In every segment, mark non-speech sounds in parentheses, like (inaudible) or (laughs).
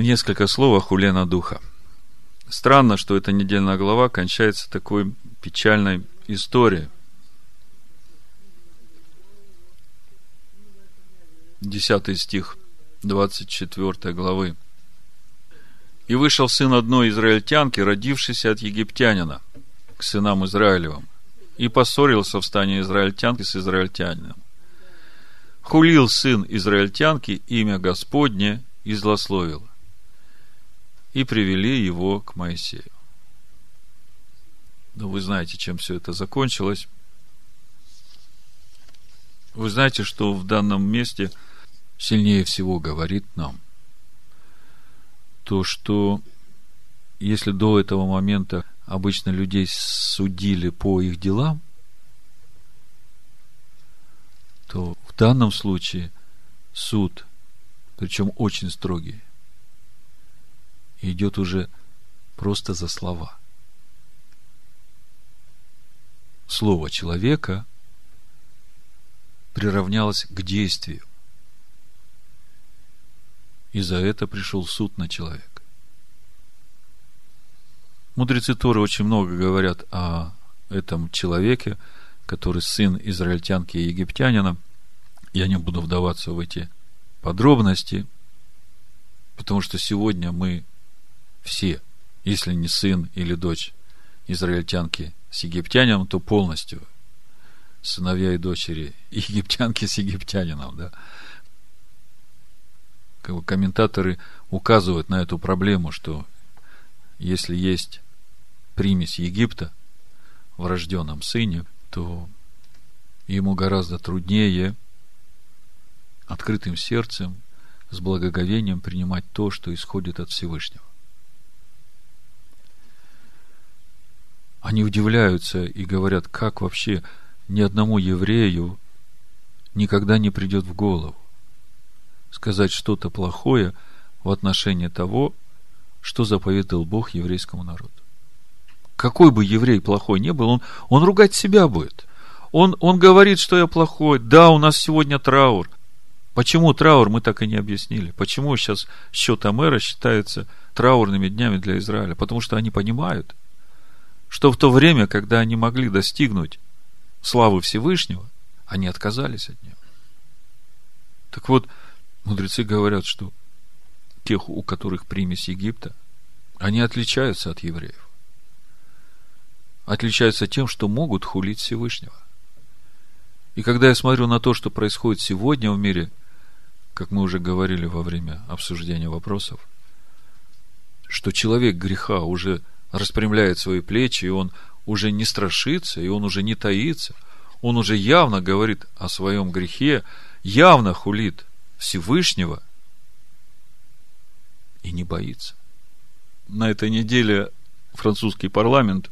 Несколько слов о хулена духа. Странно, что эта недельная глава кончается такой печальной историей. Десятый стих 24 главы. «И вышел сын одной израильтянки, родившийся от египтянина, к сынам Израилевым, и поссорился в стане израильтянки с израильтянином. Хулил сын израильтянки имя Господне и злословил и привели его к Моисею. Ну, вы знаете, чем все это закончилось. Вы знаете, что в данном месте сильнее всего говорит нам то, что если до этого момента обычно людей судили по их делам, то в данном случае суд, причем очень строгий, идет уже просто за слова. Слово человека приравнялось к действию. И за это пришел суд на человека. Мудрецы Торы очень много говорят о этом человеке, который сын израильтянки и египтянина. Я не буду вдаваться в эти подробности, потому что сегодня мы все, если не сын или дочь израильтянки с египтянином, то полностью сыновья и дочери (laughs) египтянки с египтянином, да. Как бы комментаторы указывают на эту проблему, что если есть примесь Египта в рожденном сыне, то ему гораздо труднее открытым сердцем, с благоговением принимать то, что исходит от Всевышнего. Они удивляются и говорят, как вообще ни одному еврею никогда не придет в голову сказать что-то плохое в отношении того, что заповедал Бог еврейскому народу. Какой бы еврей плохой не был, он, он ругать себя будет. Он, он говорит, что я плохой. Да, у нас сегодня траур. Почему траур, мы так и не объяснили. Почему сейчас счет Амера считается траурными днями для Израиля? Потому что они понимают, что в то время, когда они могли достигнуть славы Всевышнего, они отказались от него. Так вот, мудрецы говорят, что тех, у которых примесь Египта, они отличаются от евреев. Отличаются тем, что могут хулить Всевышнего. И когда я смотрю на то, что происходит сегодня в мире, как мы уже говорили во время обсуждения вопросов, что человек греха уже распрямляет свои плечи, и он уже не страшится, и он уже не таится. Он уже явно говорит о своем грехе, явно хулит Всевышнего и не боится. На этой неделе французский парламент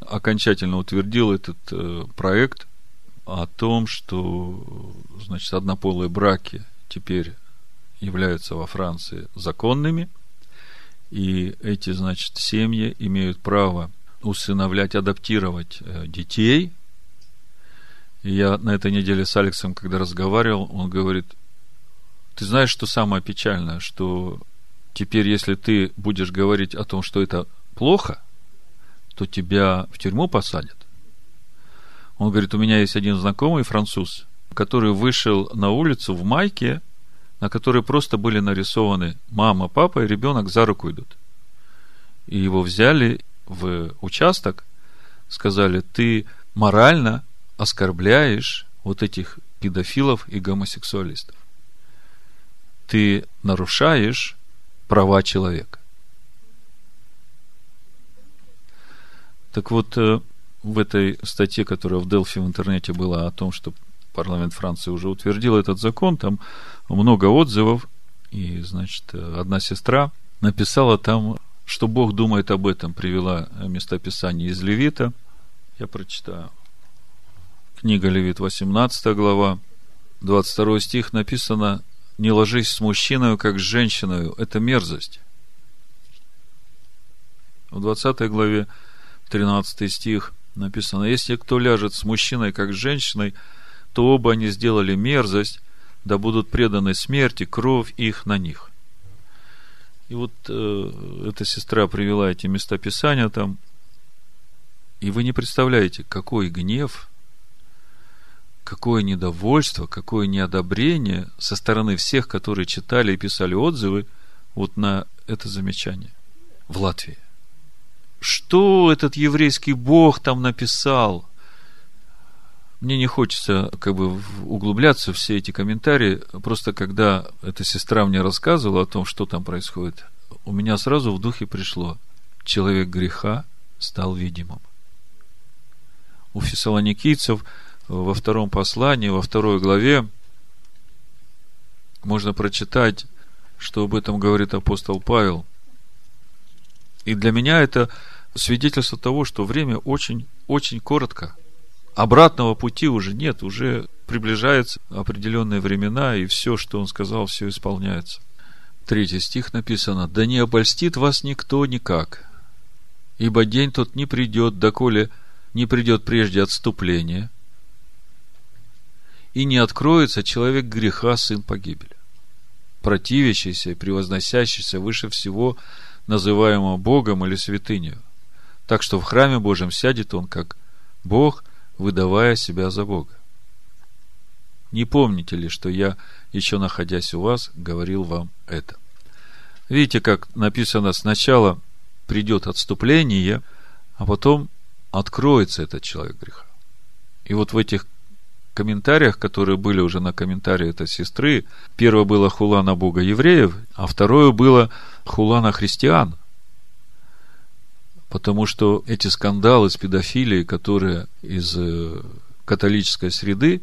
окончательно утвердил этот э, проект о том, что значит, однополые браки теперь являются во Франции законными, и эти, значит, семьи имеют право усыновлять, адаптировать э, детей. И я на этой неделе с Алексом, когда разговаривал, он говорит, ты знаешь, что самое печальное, что теперь, если ты будешь говорить о том, что это плохо, то тебя в тюрьму посадят. Он говорит, у меня есть один знакомый француз, который вышел на улицу в майке на которой просто были нарисованы мама, папа и ребенок за руку идут. И его взяли в участок, сказали, ты морально оскорбляешь вот этих педофилов и гомосексуалистов. Ты нарушаешь права человека. Так вот, э, в этой статье, которая в Делфи в интернете была о том, что парламент Франции уже утвердил этот закон, там много отзывов, и, значит, одна сестра написала там, что Бог думает об этом, привела местописание из Левита. Я прочитаю. Книга Левит, 18 глава, 22 стих написано «Не ложись с мужчиной, как с женщиной, это мерзость». В 20 главе, 13 стих написано «Если кто ляжет с мужчиной, как с женщиной, то оба они сделали мерзость, да будут преданы смерти, кровь их на них. И вот э, эта сестра привела эти места Писания там, и вы не представляете, какой гнев, какое недовольство, какое неодобрение со стороны всех, которые читали и писали отзывы вот на это замечание в Латвии. Что этот еврейский бог там написал? Мне не хочется как бы углубляться в все эти комментарии. Просто когда эта сестра мне рассказывала о том, что там происходит, у меня сразу в духе пришло. Человек греха стал видимым. У фессалоникийцев во втором послании, во второй главе можно прочитать, что об этом говорит апостол Павел. И для меня это свидетельство того, что время очень, очень коротко – обратного пути уже нет, уже приближаются определенные времена, и все, что он сказал, все исполняется. Третий стих написано, «Да не обольстит вас никто никак, ибо день тот не придет, доколе не придет прежде отступления, и не откроется человек греха, сын погибели, противящийся и превозносящийся выше всего, называемого Богом или святынью, так что в храме Божьем сядет он как Бог – выдавая себя за Бога. Не помните ли, что я, еще находясь у вас, говорил вам это? Видите, как написано сначала придет отступление, а потом откроется этот человек греха. И вот в этих комментариях, которые были уже на комментарии этой сестры, первое было хула на Бога евреев, а второе было хула на христиан – Потому что эти скандалы с педофилией, которые из э, католической среды,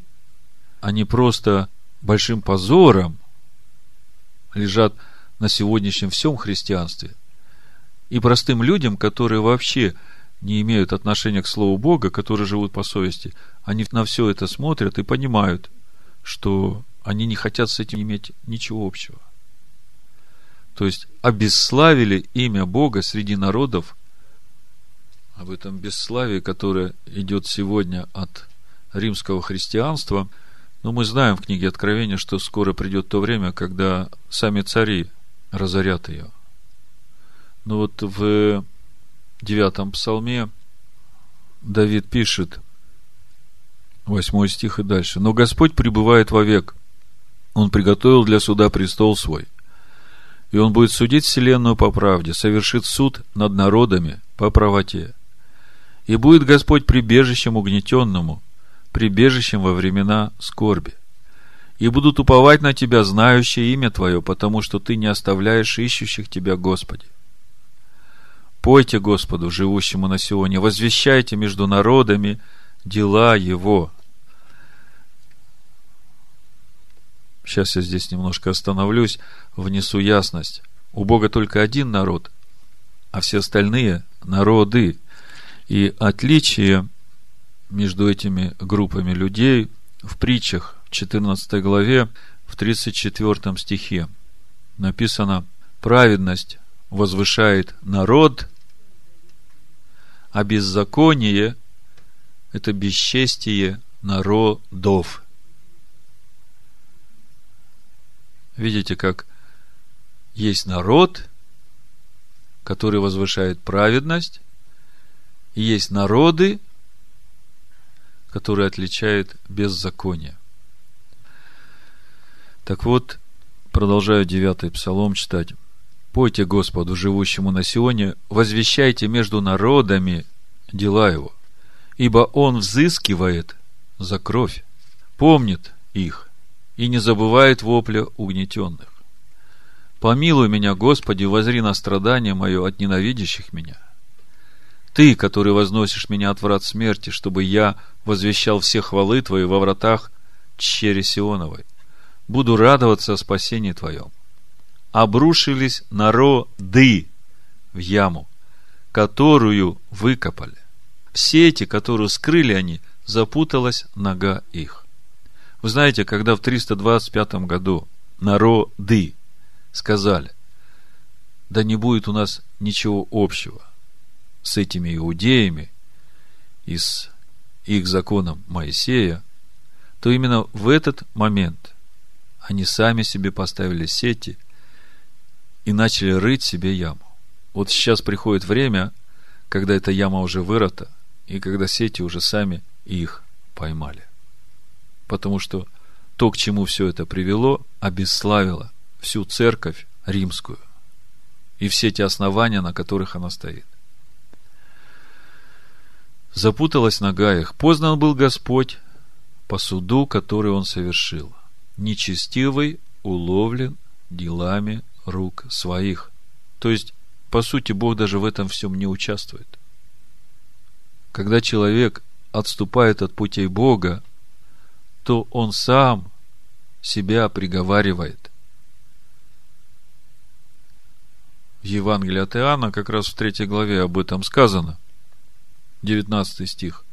они просто большим позором лежат на сегодняшнем всем христианстве. И простым людям, которые вообще не имеют отношения к Слову Бога, которые живут по совести, они на все это смотрят и понимают, что они не хотят с этим иметь ничего общего. То есть обесславили имя Бога среди народов об этом бесславии, которое идет сегодня от римского христианства. Но мы знаем в книге Откровения, что скоро придет то время, когда сами цари разорят ее. Но вот в девятом псалме Давид пишет, восьмой стих и дальше. «Но Господь пребывает вовек. Он приготовил для суда престол свой. И он будет судить вселенную по правде, совершит суд над народами по правоте. И будет Господь прибежищем угнетенному, прибежищем во времена скорби. И будут уповать на Тебя, знающие имя Твое, потому что Ты не оставляешь ищущих Тебя, Господи. Пойте Господу, живущему на Сионе, возвещайте между народами дела Его. Сейчас я здесь немножко остановлюсь, внесу ясность. У Бога только один народ, а все остальные – народы. И отличие между этими группами людей в притчах в 14 главе, в 34 стихе написано «Праведность возвышает народ, а беззаконие – это бесчестие народов». Видите, как есть народ, который возвышает праведность, есть народы, которые отличают беззаконие. Так вот, продолжаю девятый псалом читать. «Пойте Господу, живущему на Сионе, возвещайте между народами дела Его, ибо Он взыскивает за кровь, помнит их и не забывает вопля угнетенных. Помилуй меня, Господи, возри на страдание мое от ненавидящих меня. Ты, который возносишь меня от врат смерти, чтобы я возвещал все хвалы Твои во вратах чере Сионовой. Буду радоваться о спасении Твоем. Обрушились народы в яму, которую выкопали. В сети, которую скрыли они, запуталась нога их. Вы знаете, когда в 325 году народы сказали, да не будет у нас ничего общего – с этими иудеями и с их законом Моисея, то именно в этот момент они сами себе поставили сети и начали рыть себе яму. Вот сейчас приходит время, когда эта яма уже вырыта, и когда сети уже сами их поймали. Потому что то, к чему все это привело, обесславило всю церковь римскую и все те основания, на которых она стоит. Запуталась нога их. Познан был Господь по суду, который он совершил. Нечестивый уловлен делами рук своих. То есть, по сути, Бог даже в этом всем не участвует. Когда человек отступает от путей Бога, то он сам себя приговаривает. В Евангелии от Иоанна как раз в третьей главе об этом сказано. 19 стих.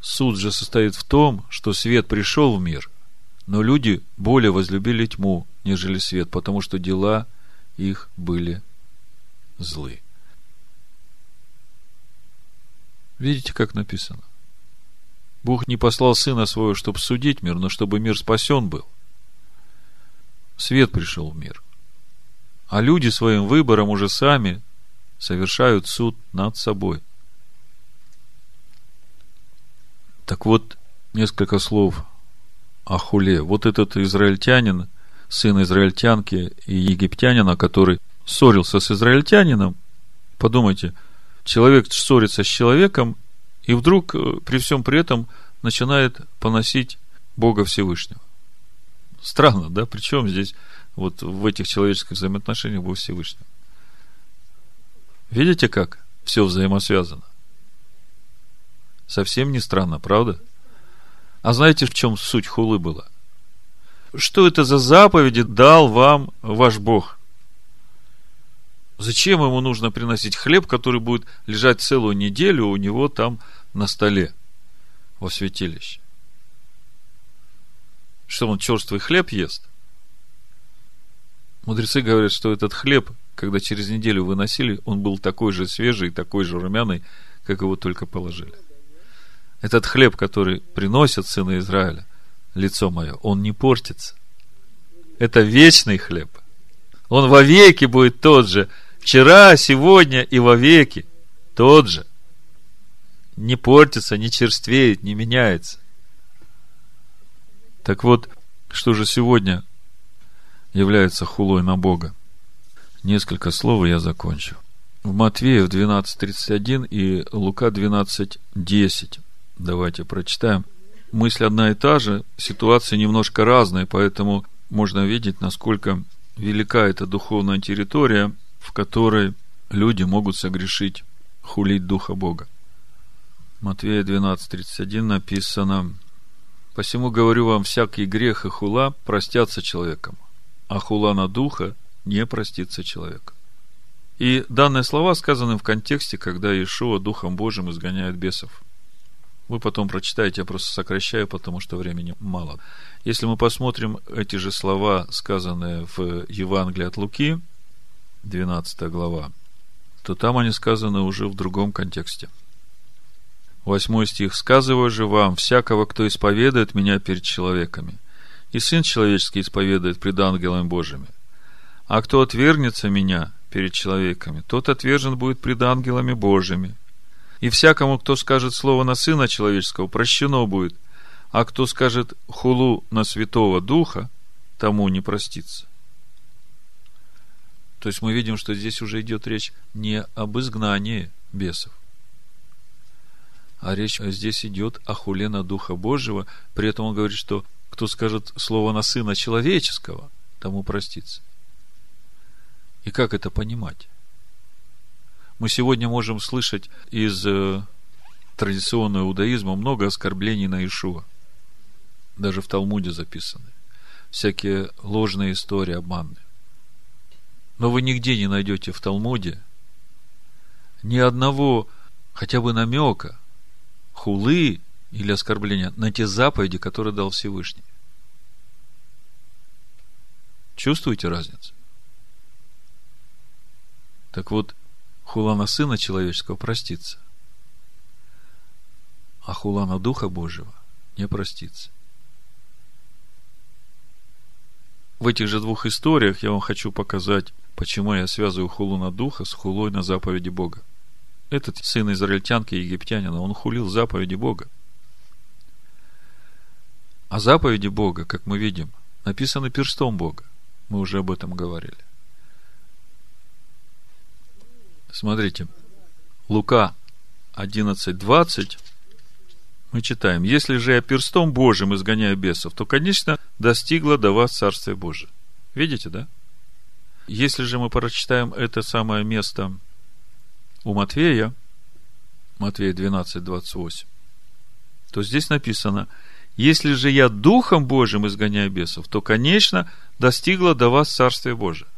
Суд же состоит в том, что свет пришел в мир, но люди более возлюбили тьму, нежели свет, потому что дела их были злы. Видите, как написано? Бог не послал Сына Своего, чтобы судить мир, но чтобы мир спасен был. Свет пришел в мир. А люди своим выбором уже сами совершают суд над собой. Так вот, несколько слов о хуле. Вот этот израильтянин, сын израильтянки и египтянина, который ссорился с израильтянином, подумайте, человек ссорится с человеком, и вдруг э, при всем при этом начинает поносить Бога Всевышнего. Странно, да? Причем здесь вот в этих человеческих взаимоотношениях Бог Всевышнего? Видите, как все взаимосвязано? Совсем не странно, правда? А знаете, в чем суть хулы была? Что это за заповеди дал вам ваш Бог? Зачем ему нужно приносить хлеб, который будет лежать целую неделю у него там на столе во святилище. Что он черствый хлеб ест? Мудрецы говорят, что этот хлеб, когда через неделю выносили, он был такой же свежий, такой же румяный, как его только положили. Этот хлеб, который приносят сыны Израиля, лицо мое, он не портится. Это вечный хлеб. Он вовеки будет тот же. Вчера, сегодня и вовеки тот же не портится, не черствеет, не меняется. Так вот, что же сегодня является хулой на Бога? Несколько слов, и я закончу. В Матвея в 12.31 и Лука 12.10. Давайте прочитаем. Мысль одна и та же, ситуация немножко разная, поэтому можно видеть, насколько велика эта духовная территория, в которой люди могут согрешить, хулить Духа Бога. Матвея 12.31 написано, «Посему говорю вам, всякий грех и хула простятся человеком, а хула на духа не простится человек». И данные слова сказаны в контексте, когда Иешуа Духом Божьим изгоняет бесов. Вы потом прочитаете, я просто сокращаю, потому что времени мало. Если мы посмотрим эти же слова, сказанные в Евангелии от Луки, 12 глава, то там они сказаны уже в другом контексте – Восьмой стих. «Сказываю же вам, всякого, кто исповедует меня перед человеками, и Сын Человеческий исповедует пред ангелами Божьими. А кто отвергнется меня перед человеками, тот отвержен будет пред ангелами Божьими. И всякому, кто скажет слово на Сына Человеческого, прощено будет, а кто скажет хулу на Святого Духа, тому не простится». То есть мы видим, что здесь уже идет речь не об изгнании бесов, а речь здесь идет о хуле на Духа Божьего. При этом он говорит, что кто скажет слово на Сына Человеческого, тому простится. И как это понимать? Мы сегодня можем слышать из э, традиционного иудаизма много оскорблений на Ишуа. Даже в Талмуде записаны. Всякие ложные истории, обманные. Но вы нигде не найдете в Талмуде ни одного хотя бы намека хулы или оскорбления на те заповеди, которые дал Всевышний. Чувствуете разницу? Так вот, хула на Сына Человеческого простится, а хула на Духа Божьего не простится. В этих же двух историях я вам хочу показать Почему я связываю хулу на духа с хулой на заповеди Бога? Этот сын израильтянки и египтянина, он хулил заповеди Бога. А заповеди Бога, как мы видим, написаны перстом Бога. Мы уже об этом говорили. Смотрите, Лука 11.20 мы читаем, если же я перстом Божьим изгоняю бесов, то, конечно, достигло до вас Царствие Божие. Видите, да? Если же мы прочитаем это самое место у Матвея, Матвея 12, 28, то здесь написано, если же я Духом Божьим изгоняю бесов, то, конечно, достигло до вас Царствие Божие.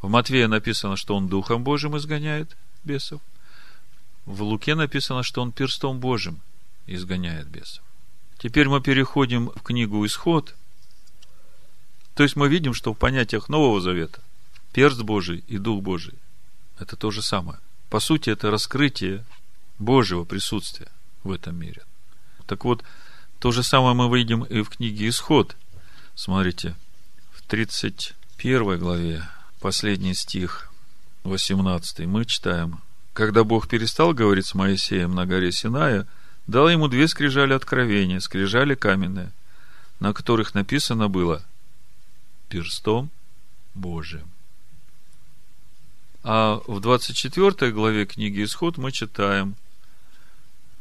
В Матвея написано, что он Духом Божьим изгоняет бесов. В Луке написано, что он перстом Божьим изгоняет бесов. Теперь мы переходим в книгу Исход. То есть мы видим, что в понятиях Нового Завета перст Божий и Дух Божий это то же самое. По сути, это раскрытие Божьего присутствия в этом мире. Так вот, то же самое мы видим и в книге Исход. Смотрите, в 31 главе, последний стих, 18, мы читаем. Когда Бог перестал говорить с Моисеем на горе Синая, дал ему две скрижали откровения, скрижали каменные, на которых написано было перстом Божиим. А в 24 главе книги Исход мы читаем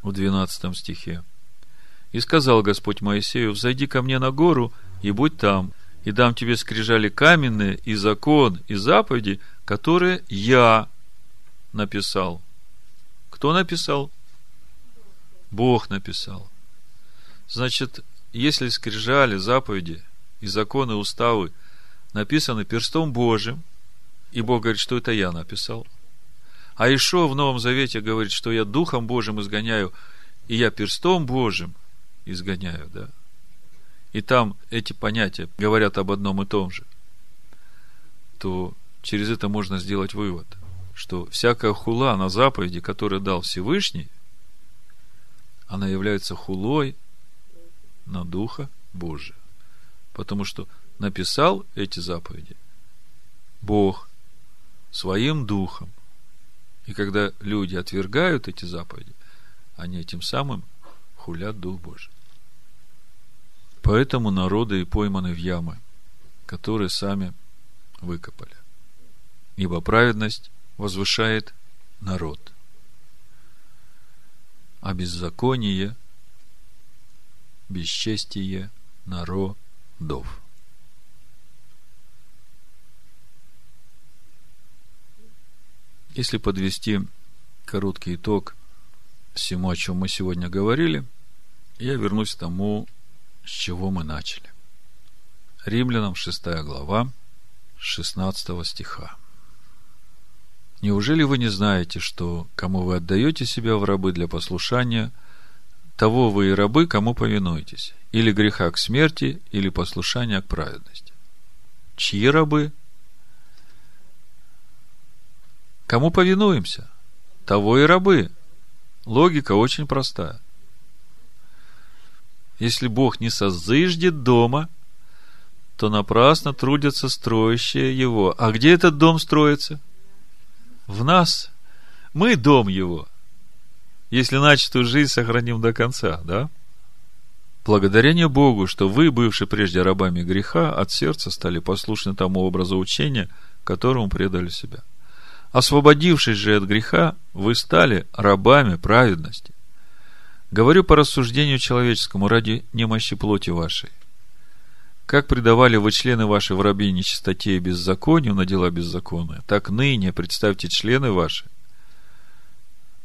в 12 стихе. «И сказал Господь Моисею, взойди ко мне на гору и будь там, и дам тебе скрижали каменные, и закон, и заповеди, которые я написал». Кто написал? Бог написал. Значит, если скрижали, заповеди и законы, уставы написаны перстом Божьим – и Бог говорит, что это я написал. А еще в Новом Завете говорит, что я Духом Божьим изгоняю, и я перстом Божьим изгоняю, да. И там эти понятия говорят об одном и том же. То через это можно сделать вывод, что всякая хула на заповеди, которую дал Всевышний, она является хулой на Духа Божия. Потому что написал эти заповеди Бог своим духом. И когда люди отвергают эти заповеди, они этим самым хулят Дух Божий. Поэтому народы и пойманы в ямы, которые сами выкопали. Ибо праведность возвышает народ, а беззаконие, бесчестие народов. Если подвести короткий итог всему, о чем мы сегодня говорили, я вернусь к тому, с чего мы начали. Римлянам 6 глава, 16 стиха. Неужели вы не знаете, что кому вы отдаете себя в рабы для послушания, того вы и рабы, кому повинуетесь, или греха к смерти, или послушания к праведности? Чьи рабы – Кому повинуемся? Того и рабы. Логика очень простая. Если Бог не созыждет дома, то напрасно трудятся строящие его. А где этот дом строится? В нас. Мы дом его. Если начатую жизнь сохраним до конца, да? Благодарение Богу, что вы, бывшие прежде рабами греха, от сердца стали послушны тому образу учения, которому предали себя – Освободившись же от греха, вы стали рабами праведности. Говорю по рассуждению человеческому ради немощи плоти вашей. Как предавали вы члены ваши в рабе нечистоте и беззаконию на дела беззаконные, так ныне представьте члены ваши,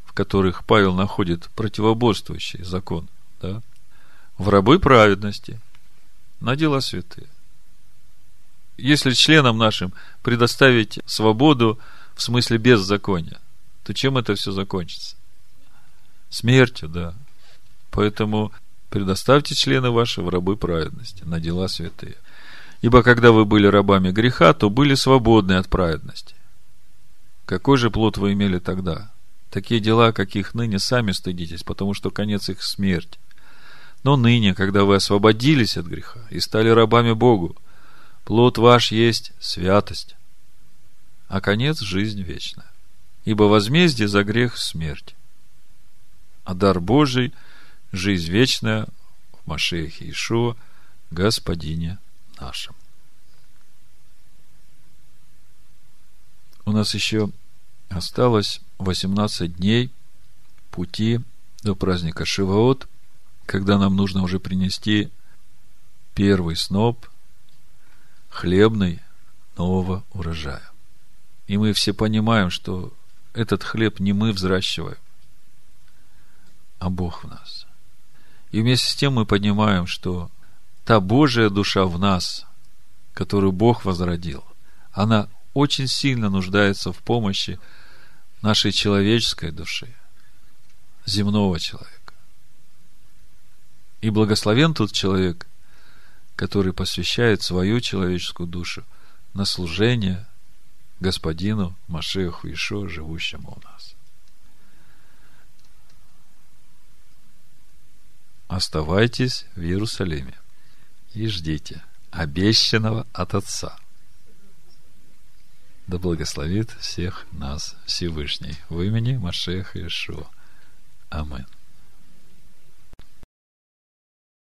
в которых Павел находит противоборствующий закон, да, в рабы праведности на дела святые. Если членам нашим предоставить свободу в смысле беззакония, то чем это все закончится? Смертью, да. Поэтому предоставьте члены ваши в рабы праведности, на дела святые. Ибо когда вы были рабами греха, то были свободны от праведности. Какой же плод вы имели тогда? Такие дела, каких ныне сами стыдитесь, потому что конец их смерть. Но ныне, когда вы освободились от греха и стали рабами Богу, Плод ваш есть святость, а конец – жизнь вечная. Ибо возмездие за грех – смерть, а дар Божий – жизнь вечная в Машеях Иешуа, Господине нашем. У нас еще осталось 18 дней пути до праздника Шиваот, когда нам нужно уже принести первый сноп хлебный нового урожая. И мы все понимаем, что этот хлеб не мы взращиваем, а Бог в нас. И вместе с тем мы понимаем, что та Божья душа в нас, которую Бог возродил, она очень сильно нуждается в помощи нашей человеческой души, земного человека. И благословен тот человек, который посвящает свою человеческую душу на служение Господину Машеху Ишо, живущему у нас. Оставайтесь в Иерусалиме и ждите обещанного от Отца. Да благословит всех нас Всевышний в имени Машеха Ишуа. Аминь.